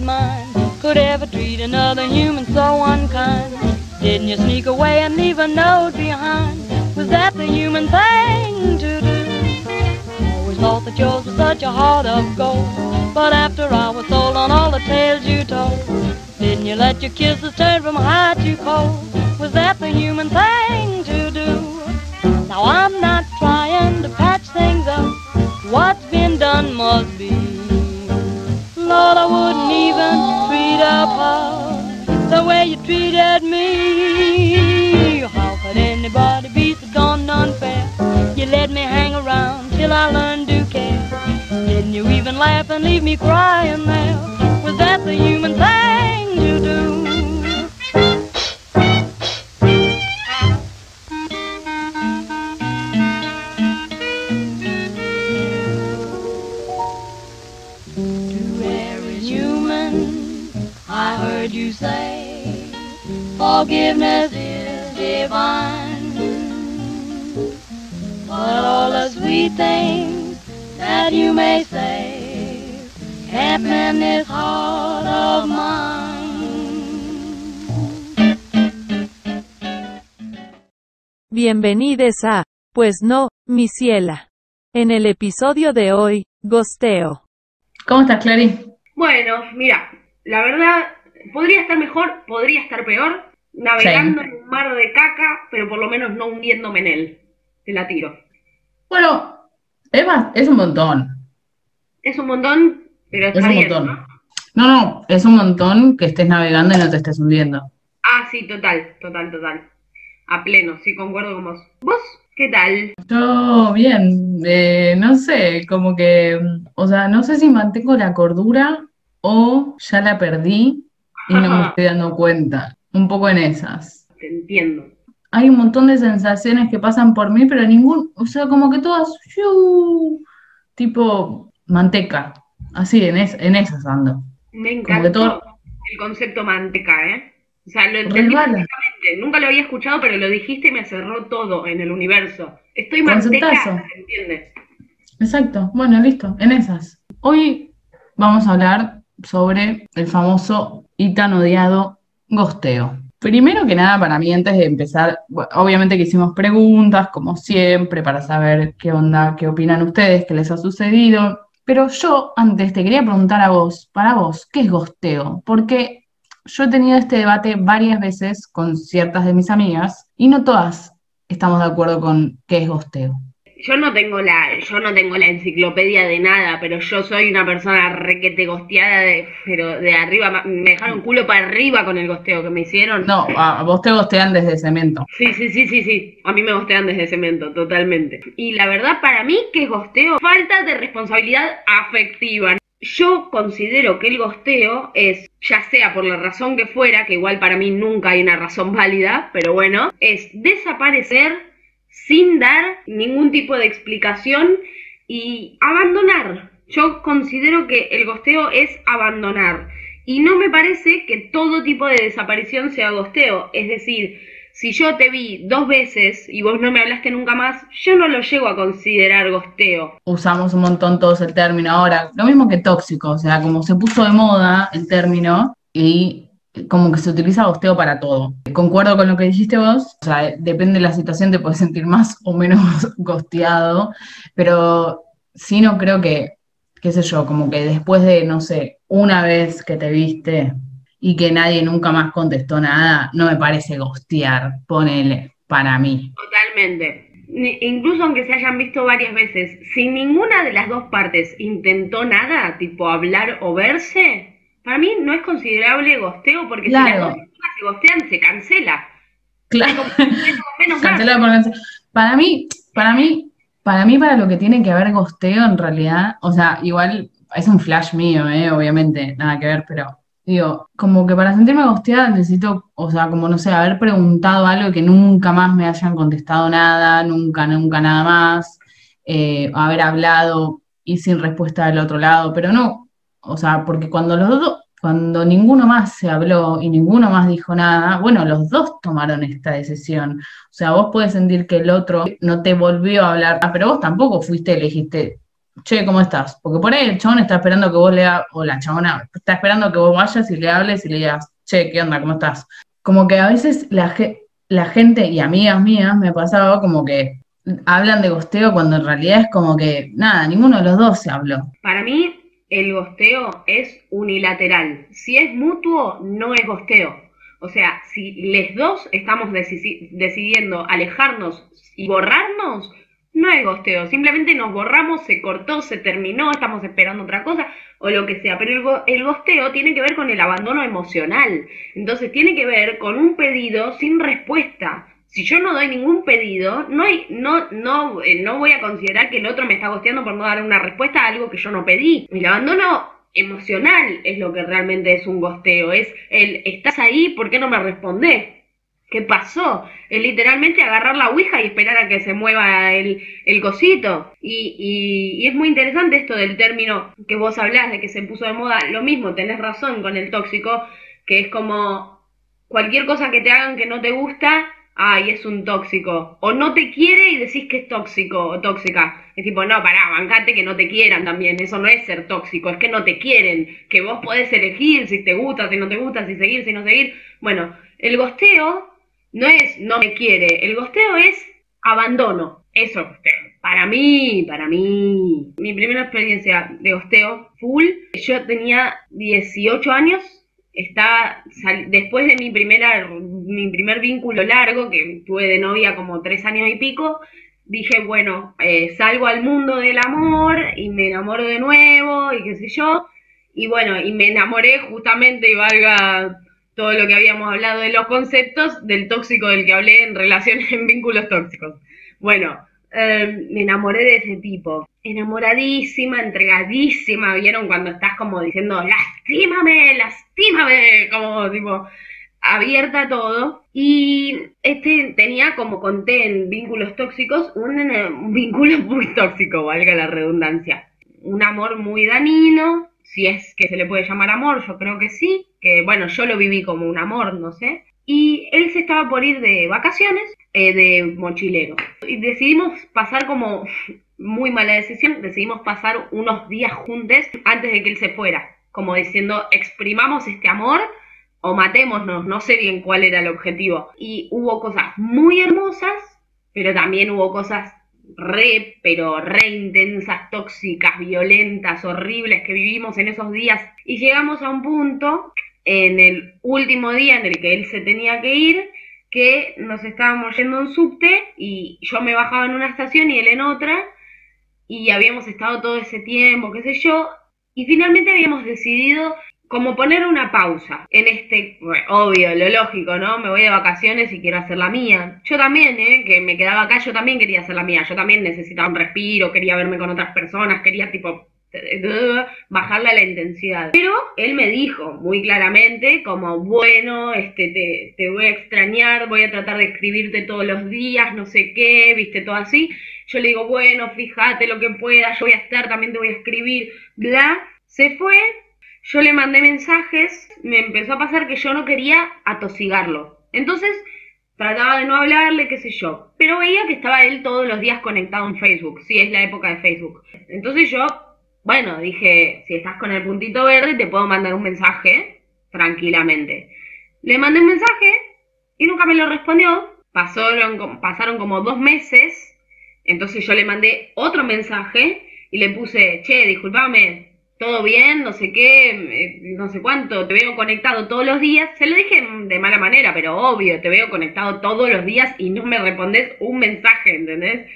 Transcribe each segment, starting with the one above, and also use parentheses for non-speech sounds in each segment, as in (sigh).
mind could ever treat another human so unkind? Didn't you sneak away and leave a note behind? Was that the human thing to do? Always thought that yours was such a heart of gold. But after I was sold on all the tales you told, didn't you let your kisses turn from hot to cold? Was that the human thing to do? Now I'm not trying to patch things up. What's been done must be. Lord, I wouldn't even treat a pal the way you treated me. How could anybody be so darn unfair? You let me hang around till I learned to care. Didn't you even laugh and leave me crying there? Was that the human thing heard you say, forgiveness is divine. But all the sweet things that you may say happen in this heart of mine. Bienvenidos a, pues no, mi ciela. En el episodio de hoy, gosteo. ¿Cómo estás, Clary? Bueno, mira, la verdad, podría estar mejor, podría estar peor, navegando Sí. en un mar de caca, pero por lo menos no hundiéndome en él. Te la tiro. Bueno, es, más- es un montón. Es un montón, pero está Es un bien, montón. ¿no? No, no, es un montón que estés navegando y no te estés hundiendo. Ah, sí, total, total, total. A pleno, sí, concuerdo con vos. ¿Vos qué tal? Yo, bien, eh, no sé, como que, o sea, no sé si mantengo la cordura o ya la perdí y no me estoy dando cuenta. Un poco en esas. Te entiendo. Hay un montón de sensaciones que pasan por mí, pero ningún, o sea, como que todas, ¡fiu! tipo manteca. Así, en, es, en esas ando. Me todo- el concepto manteca, ¿eh? O sea, lo entendí perfectamente. Nunca lo había escuchado, pero lo dijiste y me cerró todo en el universo. Estoy manteca, Conceptazo. ¿se entiende? Exacto, bueno, listo, en esas. Hoy vamos a hablar sobre el famoso y tan odiado gosteo. Primero que nada, para mí, antes de empezar, obviamente que hicimos preguntas, como siempre, para saber qué onda, qué opinan ustedes, qué les ha sucedido. Pero yo antes te quería preguntar a vos, para vos, ¿qué es gosteo? Porque yo he tenido este debate varias veces con ciertas de mis amigas y no todas estamos de acuerdo con qué es gosteo. Yo no tengo la, yo no tengo la enciclopedia de nada, pero yo soy una persona requete gosteada de, pero de arriba, me dejaron culo para arriba con el gosteo que me hicieron. No, a vos te gostean desde cemento. Sí, sí, sí, sí, sí. A mí me gostean desde cemento, totalmente. Y la verdad, para mí, ¿qué es gosteo? Falta de responsabilidad afectiva. Yo considero que el gosteo es, ya sea por la razón que fuera, que igual para mí nunca hay una razón válida, pero bueno, es desaparecer sin dar ningún tipo de explicación y abandonar. Yo considero que el gosteo es abandonar. Y no me parece que todo tipo de desaparición sea gosteo. Es decir, si yo te vi dos veces y vos no me hablaste nunca más, yo no lo llego a considerar gosteo. Usamos un montón todos el término ahora. Lo mismo que tóxico, o sea, como se puso de moda el término y como que se utiliza gosteo para todo. Concuerdo con lo que dijiste vos, o sea, depende de la situación, te puedes sentir más o menos (laughs) gosteado, pero sí no creo que, qué sé yo, como que después de, no sé, una vez que te viste y que nadie nunca más contestó nada, no me parece gostear, ponele, para mí. Totalmente. Incluso aunque se hayan visto varias veces, si ninguna de las dos partes intentó nada, tipo hablar o verse, para mí no es considerable gosteo porque si las se gostean, se cancela. Claro. Menos. (laughs) Cancelado por Para mí, para mí, para mí, para lo que tiene que haber gosteo, en realidad, o sea, igual es un flash mío, eh, obviamente, nada que ver, pero digo, como que para sentirme gosteada necesito, o sea, como no sé, haber preguntado algo y que nunca más me hayan contestado nada, nunca, nunca nada más, eh, haber hablado y sin respuesta del otro lado, pero no, o sea, porque cuando los dos, cuando ninguno más se habló y ninguno más dijo nada, bueno, los dos tomaron esta decisión. O sea, vos puedes sentir que el otro no te volvió a hablar, ah, pero vos tampoco fuiste, le dijiste, che, ¿cómo estás? Porque por ahí el chabón está esperando que vos le hagas, o la chabona, está esperando que vos vayas y le hables y le digas, che, ¿qué onda? ¿Cómo estás? Como que a veces la, la gente y amigas mías me ha pasado como que hablan de gosteo cuando en realidad es como que, nada, ninguno de los dos se habló. Para mí, el gosteo es unilateral. Si es mutuo, no es gosteo. O sea, si les dos estamos decidiendo alejarnos y borrarnos, no es gosteo. Simplemente nos borramos, se cortó, se terminó, estamos esperando otra cosa o lo que sea. Pero el, el gosteo tiene que ver con el abandono emocional. Entonces tiene que ver con un pedido sin respuesta si yo no doy ningún pedido, no, hay, no, no, eh, no voy a considerar que el otro me está gosteando por no dar una respuesta a algo que yo no pedí. El abandono emocional es lo que realmente es un gosteo. Es el, estás ahí, ¿por qué no me respondés? ¿Qué pasó? Es literalmente agarrar la ouija y esperar a que se mueva el, el cosito. Y, y, y, es muy interesante esto del término que vos hablás de que se puso de moda. Lo mismo, tenés razón con el tóxico, que es como cualquier cosa que te hagan que no te gusta, ay, es un tóxico. O no te quiere y decís que es tóxico o tóxica. Es tipo, no, pará, bancate que no te quieran también. Eso no es ser tóxico, es que no te quieren. Que vos podés elegir si te gusta, si no te gusta, si seguir, si no seguir. Bueno, el gosteo no es no me quiere. El gosteo es abandono. Eso es gosteo. Para mí, para mí. Mi primera experiencia de gosteo full, yo tenía 18 años después de mi primera mi primer vínculo largo que tuve de novia como tres años y pico dije bueno eh, salgo al mundo del amor y me enamoro de nuevo y qué sé yo y bueno y me enamoré justamente y valga todo lo que habíamos hablado de los conceptos del tóxico del que hablé en relaciones (laughs) en vínculos tóxicos bueno Em, me enamoré de ese tipo. Enamoradísima, entregadísima, ¿vieron? Cuando estás como diciendo, lastímame, lastímame, como tipo, abierta a todo. Y este tenía, como conté en vínculos tóxicos, un, vínculo muy tóxico, valga la redundancia. Un amor muy danino, si es que se le puede llamar amor, yo creo que sí, que bueno, yo lo viví como un amor, no sé. Y él se estaba por ir de vacaciones eh, de mochilero. Y decidimos pasar como muy mala decisión, decidimos pasar unos días juntos antes de que él se fuera, como diciendo, exprimamos este amor o matémonos, no sé bien cuál era el objetivo. Y hubo cosas muy hermosas, pero también hubo cosas re, pero re intensas, tóxicas, violentas, horribles que vivimos en esos días. Y llegamos a un punto, en el último día en el que él se tenía que ir, que nos estábamos yendo en subte y yo me bajaba en una estación y él en otra y habíamos estado todo ese tiempo, qué sé yo, y finalmente habíamos decidido como poner una pausa en este, obvio, lo lógico, ¿no? Me voy de vacaciones y quiero hacer la mía. Yo también, ¿eh? Que me quedaba acá, yo también quería hacer la mía. Yo también necesitaba un respiro, quería verme con otras personas, quería tipo (laughs) bajarle la intensidad. Pero él me dijo muy claramente como, bueno, este, te, voy a extrañar, voy a tratar de escribirte todos los días, no sé qué, viste, todo así. Yo le digo, bueno, fíjate lo que pueda, yo voy a estar, también te voy a escribir, bla. Se fue, yo le mandé mensajes, me empezó a pasar que yo no quería atosigarlo. Entonces, trataba de no hablarle, qué sé yo. Pero veía que estaba él todos los días conectado en Facebook, si es la época de Facebook. Entonces yo bueno, dije, si estás con el puntito verde, te puedo mandar un mensaje tranquilamente. Le mandé un mensaje y nunca me lo respondió. Pasaron, pasaron como dos meses, entonces yo le mandé otro mensaje y le puse, che, discúlpame, todo bien, no sé qué, eh, no sé cuánto, te veo conectado todos los días. Se lo dije de mala manera, pero obvio, te veo conectado todos los días y no me respondes un mensaje, ¿entendés?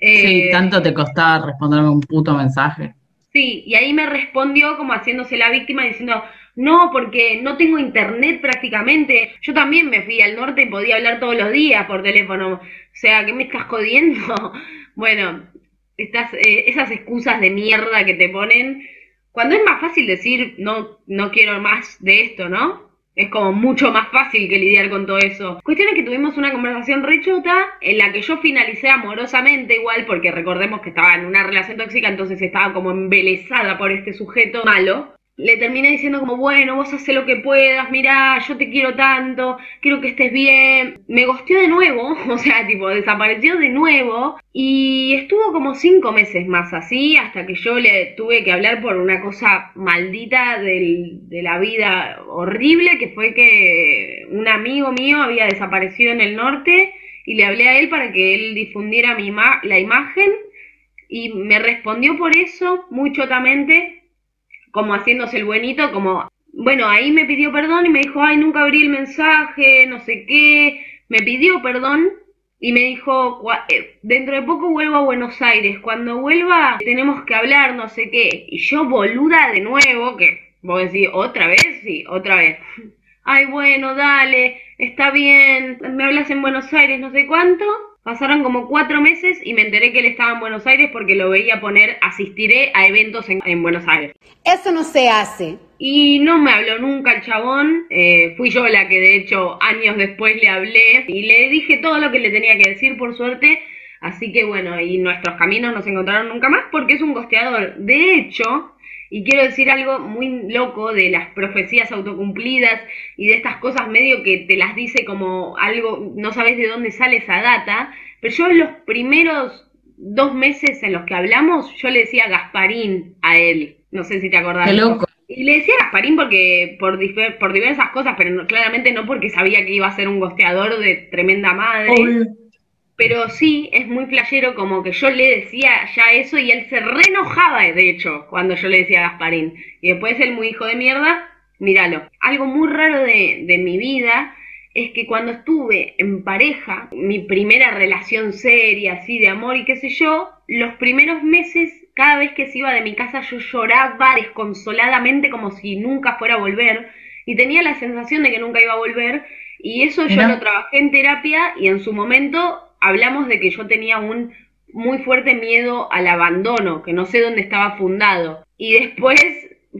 sí, eh, tanto te costaba responderme un puto mensaje. Sí, y ahí me respondió como haciéndose la víctima diciendo, no, porque no tengo internet prácticamente. Yo también me fui al norte y podía hablar todos los días por teléfono. O sea, ¿qué me estás jodiendo? (laughs) bueno, estas, eh, esas excusas de mierda que te ponen, cuando es más fácil decir, no, no quiero más de esto, ¿no? Es como mucho más fácil que lidiar con todo eso. Cuestión es que tuvimos una conversación rechota en la que yo finalicé amorosamente igual, porque recordemos que estaba en una relación tóxica, entonces estaba como embelesada por este sujeto malo. Le terminé diciendo como, bueno, vos haces lo que puedas, mirá, yo te quiero tanto, quiero que estés bien. Me gosteó de nuevo, (laughs) o sea, tipo, desapareció de nuevo y estuvo como cinco meses más así hasta que yo le tuve que hablar por una cosa maldita del, de la vida horrible, que fue que un amigo mío había desaparecido en el norte y le hablé a él para que él difundiera la imagen y me respondió por eso muy chotamente como haciéndose el buenito, como, bueno, ahí me pidió perdón y me dijo, ay, nunca abrí el mensaje, no sé qué, me pidió perdón y me dijo, eh, dentro de poco vuelvo a Buenos Aires, cuando vuelva tenemos que hablar, no sé qué, y yo boluda de nuevo, que vos decís, otra vez, sí, otra vez. (laughs) Ay, bueno, dale, está bien, me hablas en Buenos Aires, no sé cuánto. Pasaron como cuatro meses y me enteré que él estaba en Buenos Aires porque lo veía poner asistiré a eventos en, Buenos Aires. Eso no se hace. Y no me habló nunca el chabón. Eh, fui yo la que de hecho años después le hablé y le dije todo lo que le tenía que decir por suerte. Así que bueno, y nuestros caminos no se encontraron nunca más porque es un costeador. De hecho, y quiero decir algo muy loco de las profecías autocumplidas y de estas cosas medio que te las dice como algo, no sabes de dónde sale esa data, pero yo en los primeros dos meses en los que hablamos, yo le decía Gasparín a él, no sé si te acordás. Qué loco. Y le decía Gasparín porque por, por diversas cosas, pero claramente no porque sabía que iba a ser un gosteador de tremenda madre. Pero sí, es muy playero como que yo le decía ya eso y él se reenojaba, de hecho, cuando yo le decía Gasparín. Y después él muy hijo de mierda, míralo. Algo muy raro de, de mi vida es que cuando estuve en pareja, mi primera relación seria, así de amor y qué sé yo, los primeros meses, cada vez que se iba de mi casa, yo lloraba desconsoladamente como si nunca fuera a volver y tenía la sensación de que nunca iba a volver y eso yo lo trabajé en terapia y en su momento hablamos de que yo tenía un muy fuerte miedo al abandono, que no sé dónde estaba fundado. Y después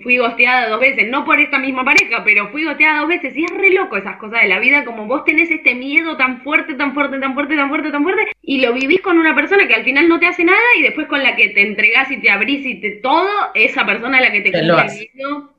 fui gosteada dos veces, no por esta misma pareja, pero fui gosteada dos veces. Y es re loco esas cosas de la vida, como vos tenés este miedo tan fuerte, tan fuerte, tan fuerte, tan fuerte, tan fuerte, y lo vivís con una persona que al final no te hace nada y después con la que te entregás y te abrís y te todo, esa persona es la que te, te miedo.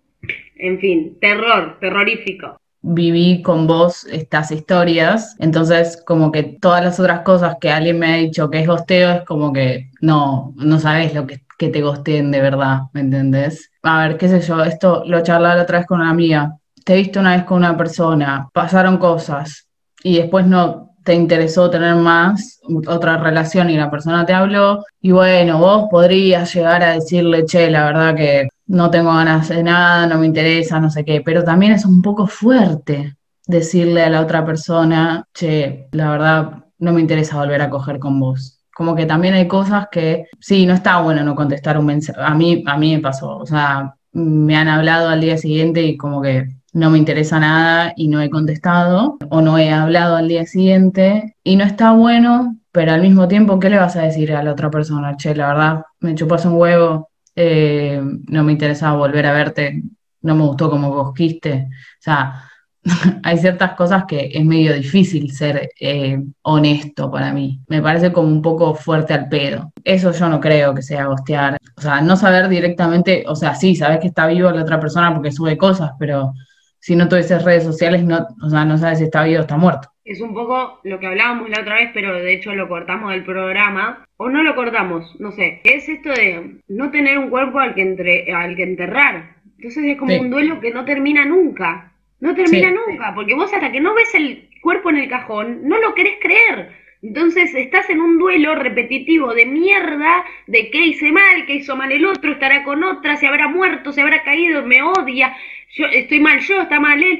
En fin, terror, terrorífico viví con vos estas historias, entonces como que todas las otras cosas que alguien me ha dicho que es gosteo es como que no, no sabes lo que, que te gosteen de verdad, ¿me entendés? A ver, qué sé yo, esto lo charlaba la otra vez con una amiga, te viste una vez con una persona, pasaron cosas y después no te interesó tener más otra relación y la persona te habló y bueno, vos podrías llegar a decirle, che, la verdad que no tengo ganas de nada, no me interesa, no sé qué, pero también es un poco fuerte decirle a la otra persona, che, la verdad no me interesa volver a coger con vos. Como que también hay cosas que, sí, no está bueno no contestar un mensaje. A mí, a mí me pasó, o sea, me han hablado al día siguiente y como que no me interesa nada y no he contestado, o no he hablado al día siguiente, y no está bueno, pero al mismo tiempo, ¿qué le vas a decir a la otra persona? Che, la verdad, me chupas un huevo, eh, no me interesaba volver a verte, no me gustó como cosquiste. O sea, (laughs) hay ciertas cosas que es medio difícil ser eh, honesto para mí. Me parece como un poco fuerte al pedo. Eso yo no creo que sea gostear. O sea, no saber directamente, o sea, sí, sabes que está vivo la otra persona porque sube cosas, pero si no tuvieses redes sociales, no, o sea, no sabes si está vivo o está muerto. Es un poco lo que hablábamos la otra vez, pero de hecho lo cortamos del programa. O no lo cortamos, no sé. Es esto de no tener un cuerpo al que, entre, al que enterrar. Entonces es como un duelo que no termina nunca. No termina nunca, porque vos hasta que no ves el cuerpo en el cajón, no lo querés creer. Entonces estás en un duelo repetitivo de mierda, de qué hice mal, qué hizo mal el otro, estará con otra, se habrá muerto, se habrá caído, me odia, yo estoy mal yo, está mal él.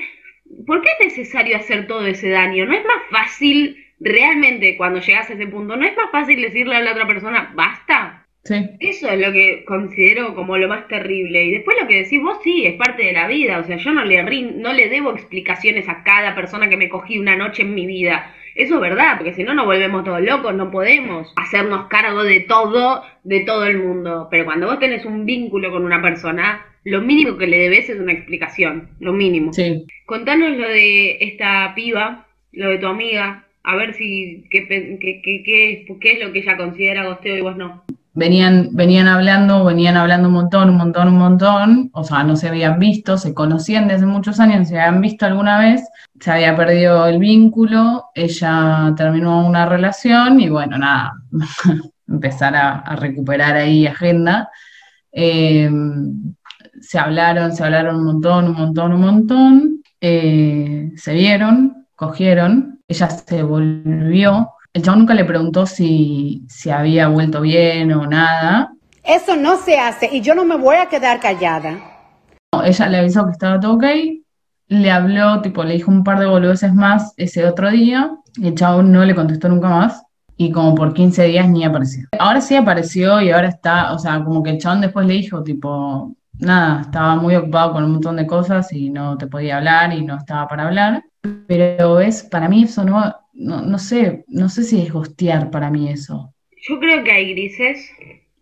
¿Por qué es necesario hacer todo ese daño? ¿No es más fácil realmente cuando llegas a ese punto, no es más fácil decirle a la otra persona, basta? Sí. Eso es lo que considero como lo más terrible. Y después lo que decís vos, sí, es parte de la vida. O sea, yo no le, no le debo explicaciones a cada persona que me cogí una noche en mi vida. Eso es verdad, porque si no nos volvemos todos locos, no podemos hacernos cargo de todo, de todo el mundo. Pero cuando vos tenés un vínculo con una persona, lo mínimo que le debes es una explicación, lo mínimo. Sí. Contanos lo de esta piba, lo de tu amiga, a ver si qué, qué, qué, qué, es lo que ella considera gosteo y vos no. venían, venían hablando, venían hablando un montón, un montón, un montón, o sea, no se habían visto, se conocían desde muchos años, se habían visto alguna vez, se había perdido el vínculo, ella terminó una relación y bueno, nada, (laughs) empezar a, recuperar ahí agenda. Eh, se hablaron, se hablaron un montón, un montón, un montón, eh, se vieron, cogieron, ella se volvió el chavo nunca le preguntó si, si había vuelto bien o nada. Eso no se hace y yo no me voy a quedar callada. ella le avisó que estaba todo ok, le habló, tipo, le dijo un par de boludeces más ese otro día, y el chavo no le contestó nunca más, y como por 15 días ni apareció. Ahora sí apareció y ahora está, o sea, como que el chabón después le dijo, tipo, nada, estaba muy ocupado con un montón de cosas y no te podía hablar y no estaba para hablar, pero es, para mí eso no, no, no sé, no sé si es gostear para mí eso. Yo creo que hay grises.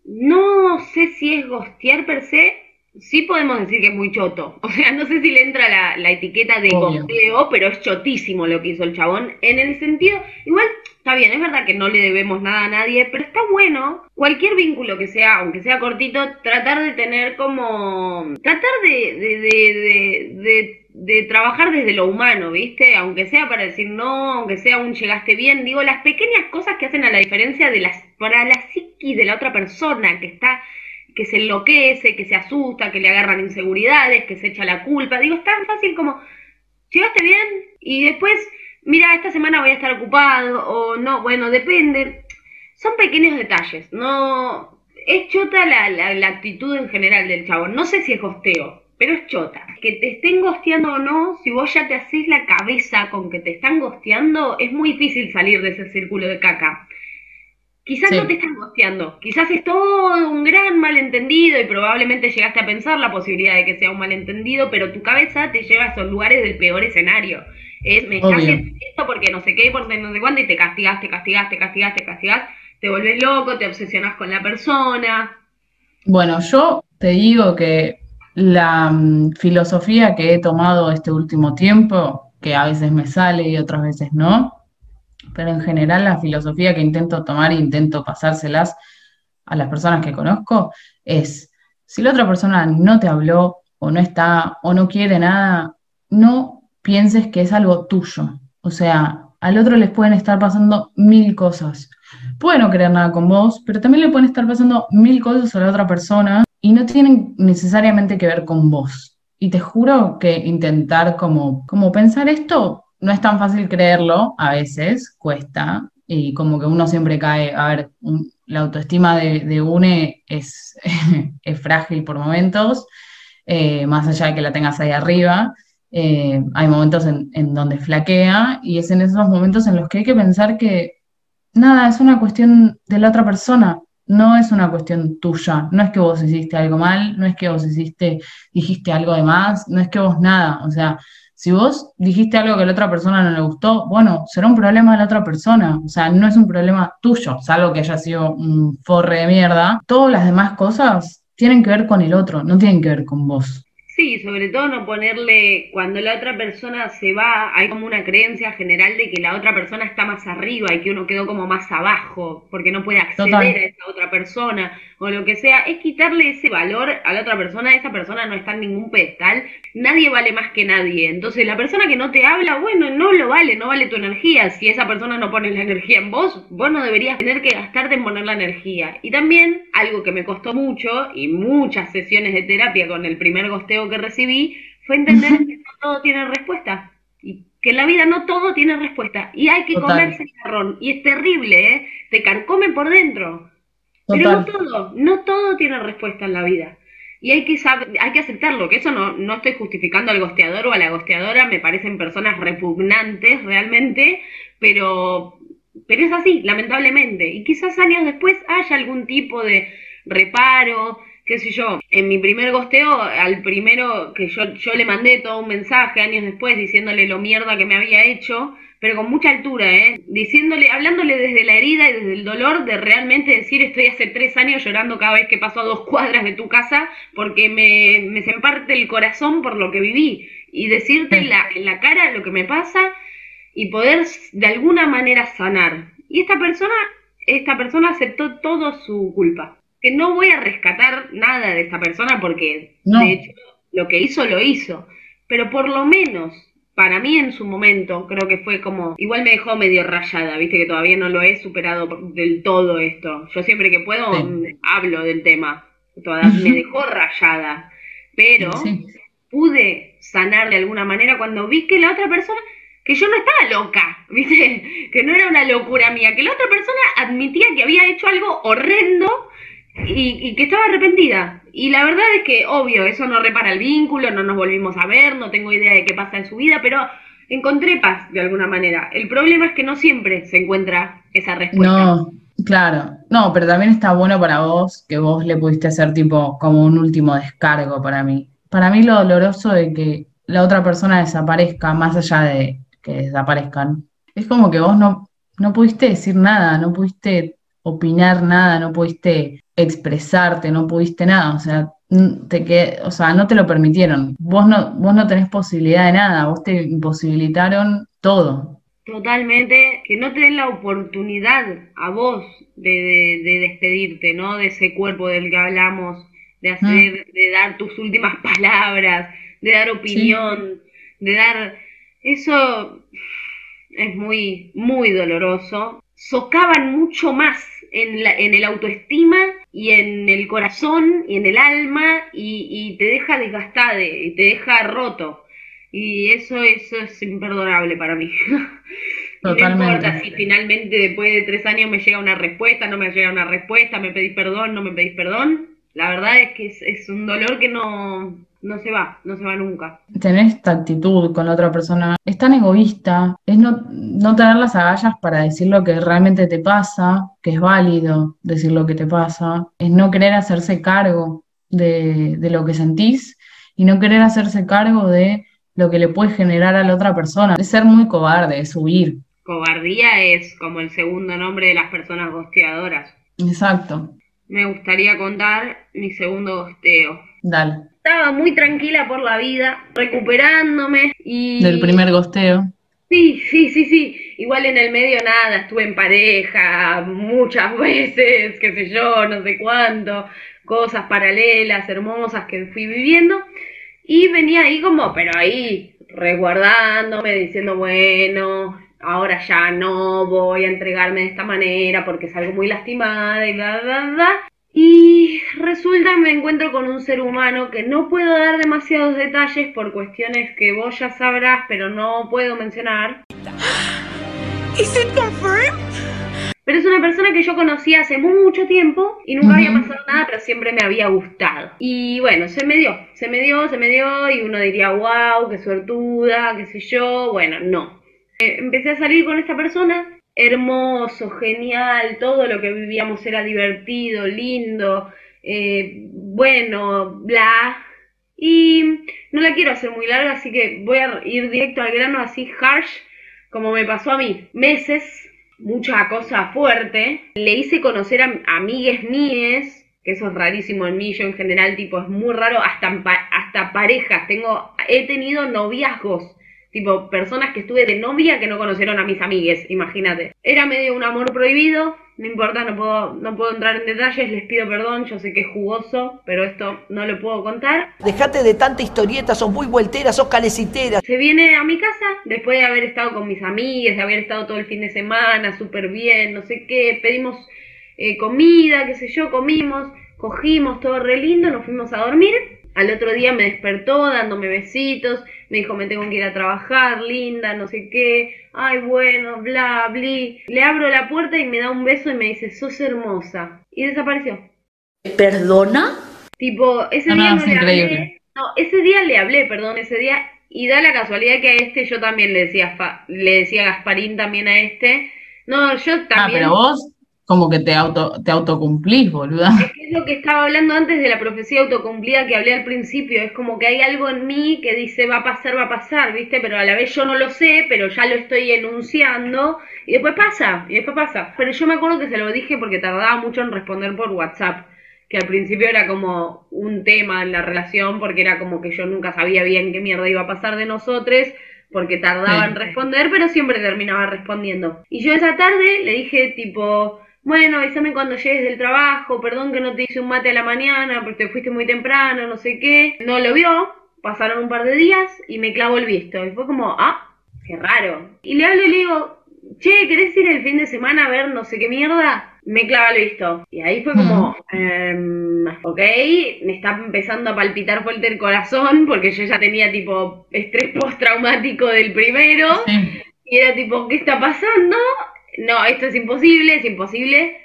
No sé si es gostear per se, sí podemos decir que es muy choto. (laughs) O sea, no sé si le entra la, etiqueta de gosteo, pero es chotísimo lo que hizo el chabón. En el sentido, igual está bien, es verdad que no le debemos nada a nadie, pero está bueno cualquier vínculo que sea, aunque sea cortito, tratar de tener como. tratar de, de, de, de de trabajar desde lo humano, ¿viste? Aunque sea para decir no, aunque sea un llegaste bien, digo, las pequeñas cosas que hacen a la diferencia de las, para la psiquis de la otra persona que está, que se enloquece, que se asusta, que le agarran inseguridades, que se echa la culpa, digo, es tan fácil como, llegaste bien y después, mira, esta semana voy a estar ocupado o no, bueno, depende, son pequeños detalles, no, es chota la, la, la actitud en general del chavo, no sé si es costeo, pero es chota. Que te estén gosteando o no, si vos ya te haces la cabeza con que te están gosteando, es muy difícil salir de ese círculo de caca. Quizás no te están gosteando, quizás es todo un gran malentendido y probablemente llegaste a pensar la posibilidad de que sea un malentendido, pero tu cabeza te lleva a esos lugares del peor escenario. Es, me esto porque no sé qué, porque no sé cuándo, y te castigas, te castigas, te castigas, te castigas, te vuelves loco, te obsesionas con la persona. Bueno, yo te digo que la mm, filosofía que he tomado este último tiempo, que a veces me sale y otras veces no, pero en general la filosofía que intento tomar e intento pasárselas a las personas que conozco es, si la otra persona no te habló o no está o no quiere nada, no pienses que es algo tuyo. O sea, al otro les pueden estar pasando mil cosas. Puede no querer nada con vos, pero también le pueden estar pasando mil cosas a la otra persona y no tienen necesariamente que ver con vos. Y te juro que intentar como, como pensar esto no es tan fácil creerlo, a veces cuesta, y como que uno siempre cae, a ver, la autoestima de, de UNE es, (laughs) es frágil por momentos, eh, más allá de que la tengas ahí arriba, eh, hay momentos en, en donde flaquea y es en esos momentos en los que hay que pensar que nada, es una cuestión de la otra persona, no es una cuestión tuya, no es que vos hiciste algo mal, no es que vos hiciste, dijiste algo de más, no es que vos nada, o sea, si vos dijiste algo que a la otra persona no le gustó, bueno, será un problema de la otra persona, o sea, no es un problema tuyo, salvo que haya sido un forre de mierda. Todas las demás cosas tienen que ver con el otro, no tienen que ver con vos. Sí, sobre todo no ponerle, cuando la otra persona se va, hay como una creencia general de que la otra persona está más arriba y que uno quedó como más abajo, porque no puede acceder a esa otra persona o lo que sea, es quitarle ese valor a la otra persona, esa persona no está en ningún pedestal, nadie vale más que nadie. Entonces la persona que no te habla, bueno, no lo vale, no vale tu energía. Si esa persona no pone la energía en vos, vos no deberías tener que gastarte en poner la energía. Y también, algo que me costó mucho y muchas sesiones de terapia con el primer gosteo que recibí, fue entender que no todo tiene respuesta. Y que en la vida no todo tiene respuesta. Y hay que comerse el jarrón. Y es terrible, ¿eh? Te carcome por dentro. Pero no todo, no todo tiene respuesta en la vida. Y hay que saber, hay que aceptarlo, que eso no, no estoy justificando al gosteador o a la gosteadora, me parecen personas repugnantes realmente, pero, pero es así, lamentablemente. Y quizás años después haya algún tipo de reparo, qué sé yo. En mi primer gosteo, al primero que yo, yo le mandé todo un mensaje años después diciéndole lo mierda que me había hecho, pero con mucha altura, ¿eh? Diciéndole, hablándole desde la herida y desde el dolor de realmente decir estoy hace tres años llorando cada vez que paso a dos cuadras de tu casa porque me, se parte el corazón por lo que viví y decirte en la, en la cara lo que me pasa y poder de alguna manera sanar. Y esta persona, esta persona aceptó todo su culpa. Que no voy a rescatar nada de esta persona porque No. de hecho lo que hizo lo hizo, pero por lo menos para mí en su momento creo que fue como igual me dejó medio rayada, viste que todavía no lo he superado del todo esto. Yo siempre que puedo Sí. mm, hablo del tema, todavía me (laughs) dejó rayada, pero Sí. pude sanar de alguna manera cuando vi que la otra persona, que yo no estaba loca, (laughs) ¿viste? Que no era una locura mía, que la otra persona admitía que había hecho algo horrendo y, y que estaba arrepentida. Y la verdad es que, obvio, eso no repara el vínculo, no nos volvimos a ver, no tengo idea de qué pasa en su vida, pero encontré paz de alguna manera. El problema es que no siempre se encuentra esa respuesta. No, claro. No, pero también está bueno para vos que vos le pudiste hacer tipo como un último descargo para mí. Para mí lo doloroso de que la otra persona desaparezca, más allá de que desaparezcan, es como que vos no, no pudiste decir nada, no pudiste opinar nada, no pudiste expresarte, no pudiste nada, o sea, te que, o sea, no te lo permitieron. Vos no, vos no tenés posibilidad de nada, vos te imposibilitaron todo. Totalmente, que no te den la oportunidad a vos de, de- de despedirte, ¿no? De ese cuerpo del que hablamos, de hacer, de dar tus últimas (laughs) palabras, de dar opinión, de dar... Eso es muy, muy doloroso. Socavan mucho más en, la, en el autoestima y en el corazón y en el alma y, y te deja desgastado y te deja roto. Y eso, eso es imperdonable para mí. (laughs) Y No Totalmente. importa si finalmente después de tres años me llega una respuesta, no me llega una respuesta, me pedís perdón, no me pedís perdón. La verdad es que es, es un dolor que no, no se va, no se va nunca. tener esta actitud con la otra persona es tan egoísta, es no, no tener las agallas para decir lo que realmente te pasa, que es válido decir lo que te pasa, es no querer hacerse cargo de, de lo que sentís y no querer hacerse cargo de lo que le puede generar a la otra persona. Es ser muy cobarde, es huir. Cobardía es como el segundo nombre de las personas gosteadoras. Exacto. Me gustaría contar mi segundo gosteo. Dale. Estaba muy tranquila por la vida, recuperándome y... Del primer gosteo. Sí, sí, sí, sí. Igual en el medio nada, estuve en pareja muchas (laughs) veces, qué sé yo, no sé cuánto, cosas paralelas, hermosas que fui viviendo. Y venía ahí como, pero ahí, resguardándome, diciendo, bueno, ahora ya no voy a entregarme de esta manera porque es algo muy lastimada y bla, bla, bla. Y resulta que me encuentro con un ser humano que no puedo dar demasiados detalles por cuestiones que vos ya sabrás, pero no puedo mencionar. Pero es una persona que yo conocí hace mucho tiempo y nunca había pasado nada, pero siempre me había gustado. Y bueno, se me dio, se me dio, se me dio y uno diría, wow, qué suertuda, qué sé yo. Bueno, no. Eh, empecé a salir con esta persona, hermoso, genial, todo lo que vivíamos era divertido, lindo, eh, bueno, bla. Y no la quiero hacer muy larga, así que voy a ir directo al grano, así harsh, como me pasó a mí. Meses, mucha cosa fuerte. Le hice conocer a amigues míes, que eso es rarísimo en mí, yo en general, tipo, es muy raro, hasta, hasta parejas. Tengo, he tenido noviazgos, tipo, personas que estuve de novia que no conocieron a mis amigues, imagínate. Era medio un amor prohibido, no importa, no puedo, no puedo entrar en detalles, les pido perdón, yo sé que es jugoso, pero esto no lo puedo contar. Dejate de tanta historieta, sos muy vueltera, sos calecitera. Se viene a mi casa después de haber estado con mis amigas, de haber estado todo el fin de semana súper bien, no sé qué. Pedimos eh, comida, qué sé yo, comimos, cogimos todo re lindo, nos fuimos a dormir. Al otro día me despertó dándome besitos, me dijo me tengo que ir a trabajar, linda, no sé qué. Ay, bueno, bla, bli. Le abro la puerta y me da un beso y me dice, sos hermosa. Y desapareció. ¿Perdona? Tipo, ese No, no, día no es le increíble. hablé. No, ese día le hablé, perdón, ese día. Y da la casualidad que a este yo también le decía, Fa- le decía Gasparín también a este. No, yo Ah, también. pero vos como que te auto, te autocumplís, boluda. Es que es lo que estaba hablando antes de la profecía autocumplida que hablé al principio. Es como que hay algo en mí que dice va a pasar, va a pasar, ¿viste? Pero a la vez yo no lo sé, pero ya lo estoy enunciando. Y después pasa, y después pasa. Pero yo me acuerdo que se lo dije porque tardaba mucho en responder por WhatsApp. Que al principio era como un tema en la relación porque era como que yo nunca sabía bien qué mierda iba a pasar de nosotros. Porque tardaba en responder, pero siempre terminaba respondiendo. Y yo esa tarde le dije tipo, bueno, avísame cuando llegues del trabajo, perdón que no te hice un mate a la mañana porque te fuiste muy temprano, no sé qué. No lo vio, pasaron un par de días y me clavó el visto. Y fue como, ah, qué raro. Y le hablo y le digo, che, ¿querés ir el fin de semana a ver no sé qué mierda? Me clava el visto. Y ahí fue como, em, ok, me está empezando a palpitar fuerte el corazón porque yo ya tenía tipo estrés postraumático del primero. Sí. Y era tipo, ¿qué está pasando? No, esto es imposible, es imposible.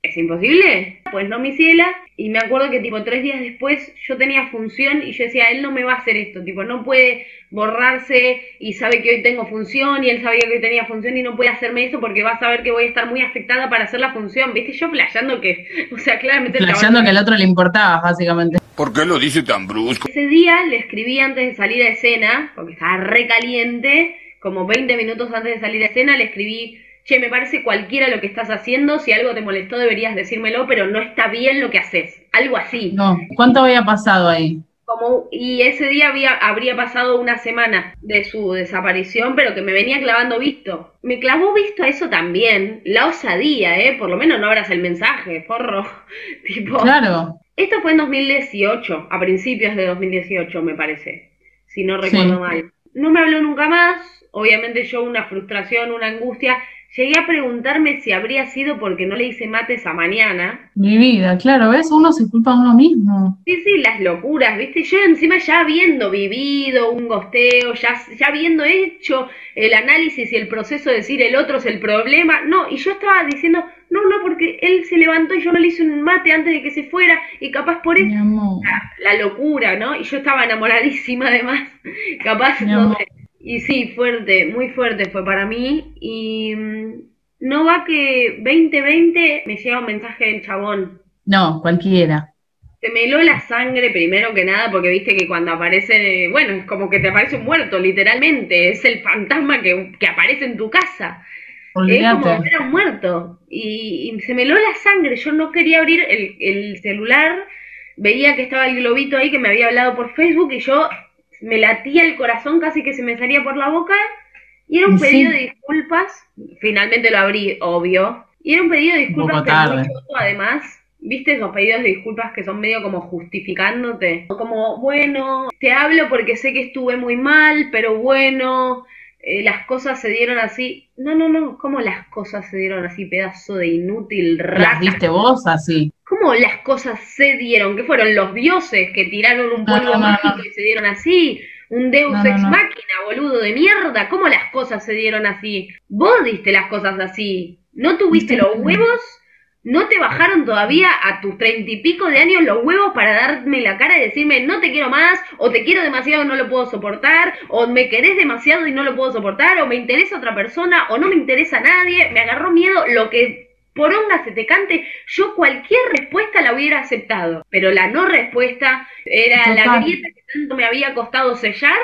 ¿Es imposible? Pues no, mi ciela. Y me acuerdo que tipo tres días después yo tenía función y yo decía, él no me va a hacer esto, tipo, no puede borrarse y sabe que hoy tengo función y él sabía que hoy tenía función y no puede hacerme eso porque va a saber que voy a estar muy afectada para hacer la función, ¿viste? Yo flasheando que, (laughs) o sea, claramente... Flasheando que al otro le importaba, básicamente. ¿Por qué lo dice tan brusco? Ese día le escribí antes de salir a escena, porque estaba re caliente, como 20 minutos antes de salir a escena, le escribí, che, me parece cualquiera lo que estás haciendo, si algo te molestó deberías decírmelo, pero no está bien lo que haces. Algo así. No. ¿Cuánto había pasado ahí? Como, y ese día había, habría pasado una semana de su desaparición, pero que me venía clavando visto. Me clavó visto a eso también. La osadía, ¿eh? Por lo menos no abras el mensaje, forro. (laughs) tipo, Claro. esto fue en 2018, a principios de 2018 me parece, si no recuerdo Sí. mal. No me habló nunca más, obviamente yo una frustración, una angustia. Llegué a preguntarme si habría sido porque no le hice mate esa mañana. Mi vida, claro, ¿ves? Uno se culpa a uno mismo. Sí, sí, las locuras, ¿viste? Yo encima ya habiendo vivido un gosteo, ya, ya habiendo hecho el análisis y el proceso de decir el otro es el problema, no, y yo estaba diciendo, no, no, porque él se levantó y yo no le hice un mate antes de que se fuera, y capaz por eso Mi amor. la locura, ¿no? Y yo estaba enamoradísima además, capaz, no sé. Y sí, fuerte, muy fuerte fue para mí. Y mm, no va que 2020 me llega un mensaje del chabón. No, cualquiera. Se me heló la sangre primero que nada porque viste que cuando aparece, bueno, es como que te aparece un muerto, literalmente. Es el fantasma que, que aparece en tu casa. Es como Olvídate. ver a un muerto. Y, y se me heló la sangre. Yo no quería abrir el, el celular. Veía que estaba el globito ahí que me había hablado por Facebook y yo me latía el corazón casi que se me salía por la boca. Y era un sí. pedido de disculpas. Finalmente lo abrí, obvio. Y era un pedido de Un poco disculpas que tarde. además. ¿Viste esos pedidos de disculpas que son medio como justificándote? Como, bueno, te hablo porque sé que estuve muy mal, pero bueno, eh, las cosas se dieron así. No, no, no, ¿cómo las cosas se dieron así, pedazo de inútil Las rata? viste vos así. ¿Cómo las cosas se dieron? ¿Qué fueron los dioses que tiraron un polvo no, no, mágico no. y se dieron así? Un deus ex máquina, boludo de mierda. ¿Cómo las cosas se dieron así? Vos diste las cosas así. ¿No tuviste Viste los huevos? ¿No te bajaron todavía a tus treinta y pico de años los huevos para darme la cara y decirme no te quiero más, o te quiero demasiado y no lo puedo soportar, o me querés demasiado y no lo puedo soportar, o me interesa otra persona, o no me interesa nadie? Me agarró miedo lo que poronga se te cante, yo cualquier respuesta la hubiera aceptado, pero la no respuesta era la grieta que tanto me había costado sellar,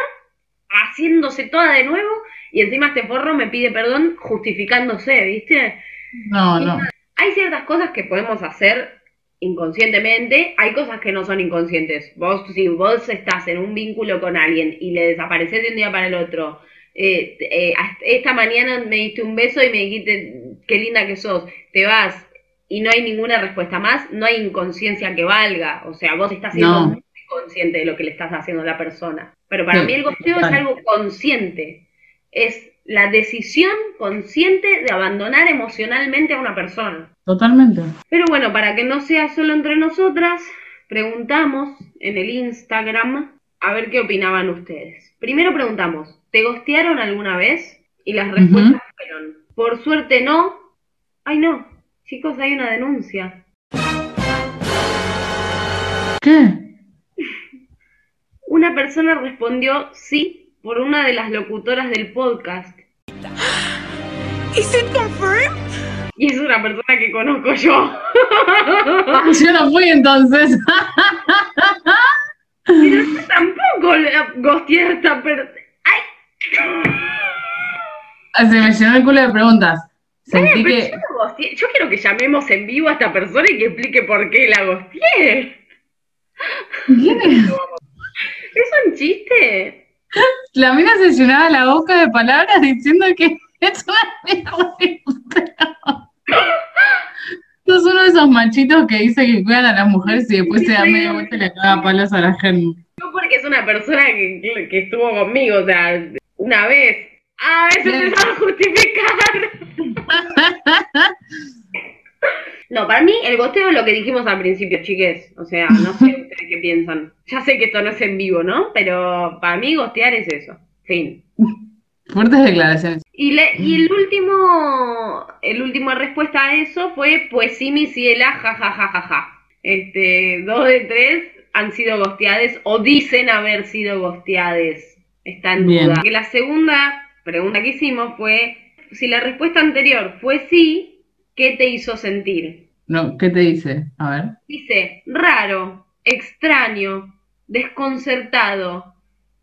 haciéndose toda de nuevo, y encima este forro me pide perdón justificándose, ¿viste? No, no. Hay ciertas cosas que podemos hacer inconscientemente, hay cosas que no son inconscientes. Vos, si vos estás en un vínculo con alguien y le desapareces de un día para el otro, eh, eh, esta mañana me diste un beso y me dijiste qué linda que sos, te vas y no hay ninguna respuesta más, no hay inconsciencia que valga. O sea, vos estás siendo No. muy consciente de lo que le estás haciendo a la persona. Pero para Sí, mí el gosteo es algo consciente. Es la decisión consciente de abandonar emocionalmente a una persona. Totalmente. Pero bueno, para que no sea solo entre nosotras, preguntamos en el Instagram a ver qué opinaban ustedes. Primero preguntamos, ¿te gostearon alguna vez? Y las respuestas fueron, por suerte no. Ay no, chicos, hay una denuncia. ¿Qué? Una persona respondió sí por una de las locutoras del podcast. (gasps) Y es una persona que conozco yo. Yo (laughs) no fui entonces. Pero yo tampoco le gosteé a esta persona. ¡Ay! Se me llenó el culo de preguntas. Sentí que. yo, no gosteé. Yo quiero que llamemos en vivo a esta persona y que explique por qué la gosteé. ¿Quién es? ¿Es un chiste? La mina se llenaba la boca de palabras diciendo que (laughs) es una mierda. Sos uno de esos machitos que dice que cuidan a las mujeres y después se da media vuelta y le caga palos a la gente. No porque es una persona que, que estuvo conmigo, o sea, una vez. Ah, se va a justificar. (laughs) No, para mí el gosteo es lo que dijimos al principio, chiques. O sea, no sé (laughs) ustedes qué piensan. Ya sé que esto no es en vivo, ¿no? Pero para mí gostear es eso. Fin. Fuertes declaraciones. Y, le- y el último, el última respuesta a eso fue, pues sí, mi ciela, ja, ja, ja, ja, ja. Este, dos de tres han sido gosteades o dicen haber sido gosteades. Está en Bien. duda. Que la segunda pregunta que hicimos fue, si la respuesta anterior fue sí, ¿qué te hizo sentir? No, ¿qué te dice? A ver. Dice, raro, extraño, desconcertado.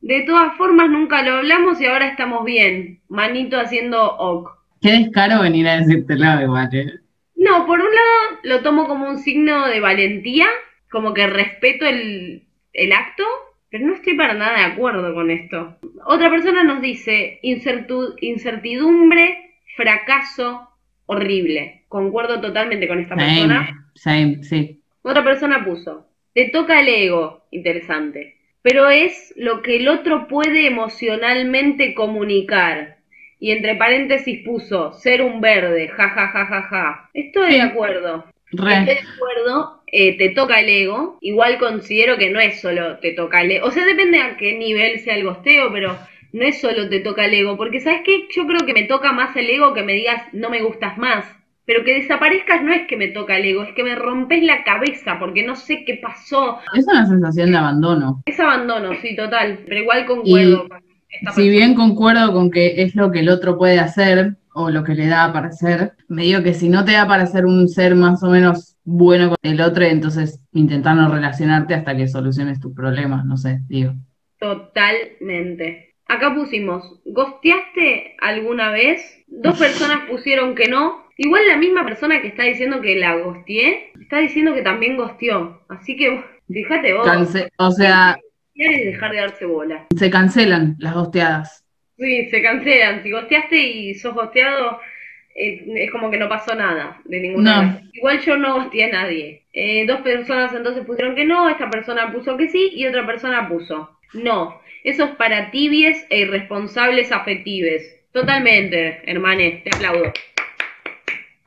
De todas formas nunca lo hablamos y ahora estamos bien. Manito haciendo ok. Qué descaro venir a decírtelo igual, ¿eh? No, por un lado lo tomo como un signo de valentía, como que respeto el, el acto, pero no estoy para nada de acuerdo con esto. Otra persona nos dice incertidumbre, fracaso, horrible. Concuerdo totalmente con esta persona. Same, same, sí. Otra persona puso, te toca el ego, interesante, pero es lo que el otro puede emocionalmente comunicar. Y entre paréntesis puso, ser un verde, ja, ja, ja, ja, ja. Estoy Sí. de acuerdo. Re. Estoy de acuerdo, eh, te toca el ego. Igual considero que no es solo te toca el ego. O sea, depende a qué nivel sea el gosteo, pero no es solo te toca el ego. Porque, ¿sabes qué? Yo creo que me toca más el ego que me digas no me gustas más. Pero que desaparezcas no es que me toca el ego, es que me rompes la cabeza porque no sé qué pasó. Es una sensación de abandono. Es abandono, sí, total. Pero igual concuerdo esta Si bien concuerdo con que es lo que el otro puede hacer o lo que le da para ser, me digo que si no te da para ser un ser más o menos bueno con el otro, entonces intentar no relacionarte hasta que soluciones tus problemas, no sé, digo. Totalmente. Acá pusimos, ¿gosteaste alguna vez? Dos personas pusieron que no. Igual la misma persona que está diciendo que la gosteé, está diciendo que también gosteó. Así que fíjate vos. Cance- o sea, es dejar de darse bola. se cancelan las gosteadas. Sí, se cancelan. Si gosteaste y sos gosteado, eh, es como que no pasó nada de ninguna No. vez. Igual yo no gosteé a nadie. Eh, dos personas entonces pusieron que no, esta persona puso que sí y otra persona puso no. Eso es para tibies e irresponsables afectives. Totalmente, hermanes, te aplaudo.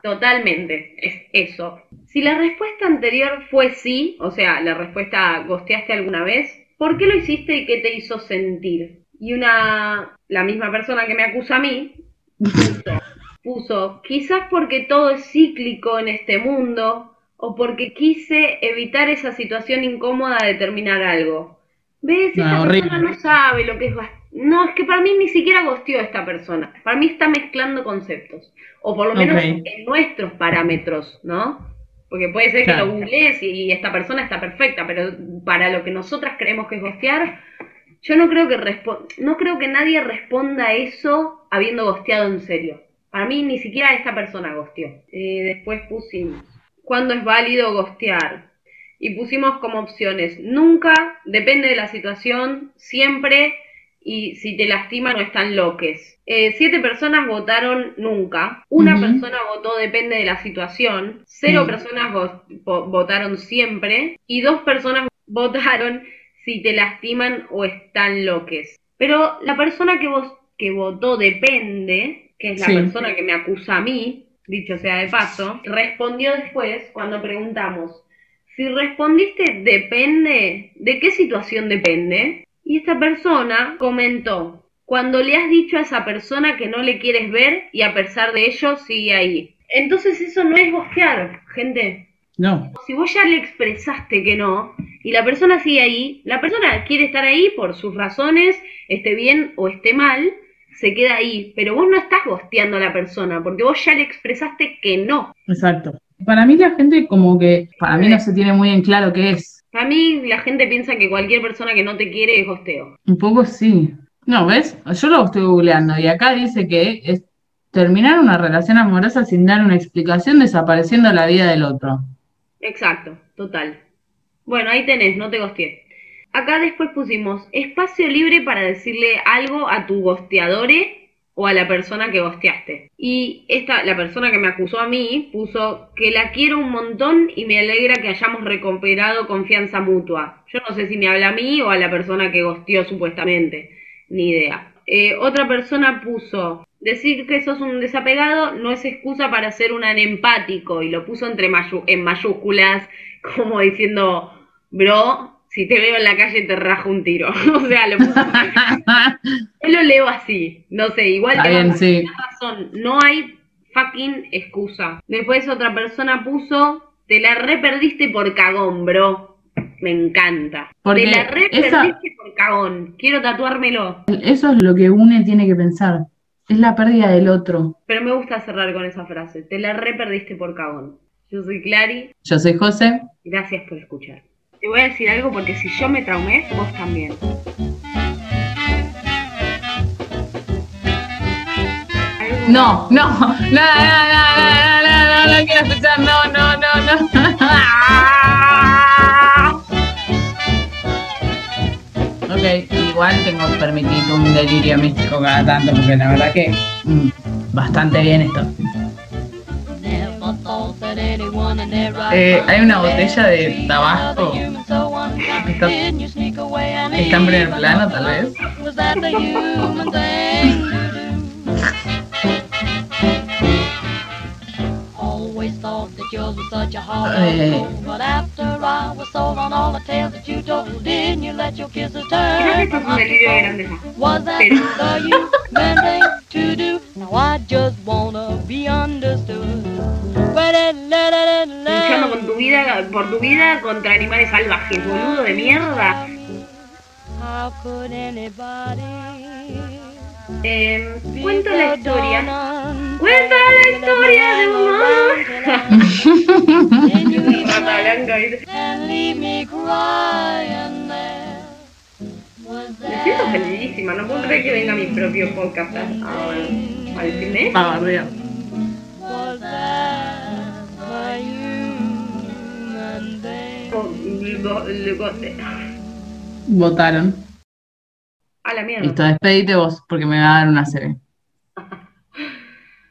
Totalmente, es eso. Si la respuesta anterior fue sí, o sea, la respuesta gosteaste alguna vez, ¿por qué lo hiciste y qué te hizo sentir? Y una, la misma persona que me acusa a mí, puso, puso, quizás porque todo es cíclico en este mundo, o porque quise evitar esa situación incómoda de terminar algo. ¿Ves? No, Esta horrible. persona no sabe lo que es... No, es que para mí ni siquiera gosteó esta persona. Para mí está mezclando conceptos. O por lo menos en nuestros parámetros, ¿no? Porque puede ser que lo googlees y, y esta persona está perfecta, pero para lo que nosotras creemos que es gostear, yo no creo que no creo que nadie responda a eso habiendo gosteado en serio. Para mí ni siquiera esta persona gosteó. Eh, después pusimos, ¿cuándo es válido gostear? Y pusimos como opciones, nunca, depende de la situación, siempre, y si te lastima no están loques. Eh, siete personas votaron nunca, una persona votó depende de la situación, cero personas vo- vo- votaron siempre, y dos personas (laughs) votaron si te lastiman o están loques. Pero la persona que, vos, que votó depende, que es la Sí. persona que me acusa a mí, dicho sea de paso, respondió después cuando preguntamos, si respondiste depende, ¿de qué situación depende? Y esta persona comentó, cuando le has dicho a esa persona que no le quieres ver y a pesar de ello sigue ahí. Entonces eso no es gostear, gente. No, Si vos ya le expresaste que no y la persona sigue ahí, la persona quiere estar ahí por sus razones, esté bien o esté mal, se queda ahí, pero vos no estás gosteando a la persona porque vos ya le expresaste que no. exacto. Para mí la gente como que, para mí no se tiene muy en claro qué es. Para mí la gente piensa que cualquier persona que no te quiere es gosteo. Un poco sí. No, ¿ves? Yo lo estoy googleando y acá dice que es terminar una relación amorosa sin dar una explicación desapareciendo la vida del otro. Exacto, total. Bueno, ahí tenés, no te gosteé. Acá después pusimos espacio libre para decirle algo a tu gosteadore o a la persona que gosteaste. Y esta, la persona que me acusó a mí puso que la quiero un montón y me alegra que hayamos recuperado confianza mutua. Yo no sé si me habla a mí o a la persona que gosteó supuestamente, ni idea. Eh, otra persona puso, decir que sos un desapegado no es excusa para ser un anempático y lo puso entre en mayúsculas (laughs) como diciendo, bro, si te veo en la calle te rajo un tiro. (laughs) o sea, lo Yo lo leo así, no sé, igual Está bien, sí. razón, no hay fucking excusa. Después otra persona puso, te la re perdiste por cagón, bro. Me encanta. Porque te la re esa- perdiste por cagón. Quiero tatuármelo. Eso es lo que une tiene que pensar. Es la pérdida del otro. Pero me gusta cerrar con esa frase. Te la re perdiste por cagón. Yo soy Clary. Yo soy José. Gracias por escuchar. Te voy a decir algo porque si yo me traumé, vos también. No, no, no, no, no, no, no, no, no quiero escuchar, no, no, no, no. Ok, igual tengo permitido un delirio místico cada tanto, porque la verdad que mm, bastante bien esto. Eh, hay una botella de tabasco que está- está en primer plano, tal vez. Eh. Creo que esto es un delirio de grandeza. Now I just wanna be understood. Luchando con tu vida, por tu vida contra animales salvajes, boludo de mierda. How could anybody Eh, cuento la historia. Cuenta la historia de un Rata blanca, ¿viste? Me siento felicísima, no puedo creer que venga mi propio podcast a, a, decirme esto. Ah, Votaron. A la mierda. Listo, despedite vos, porque me va a dar una serie.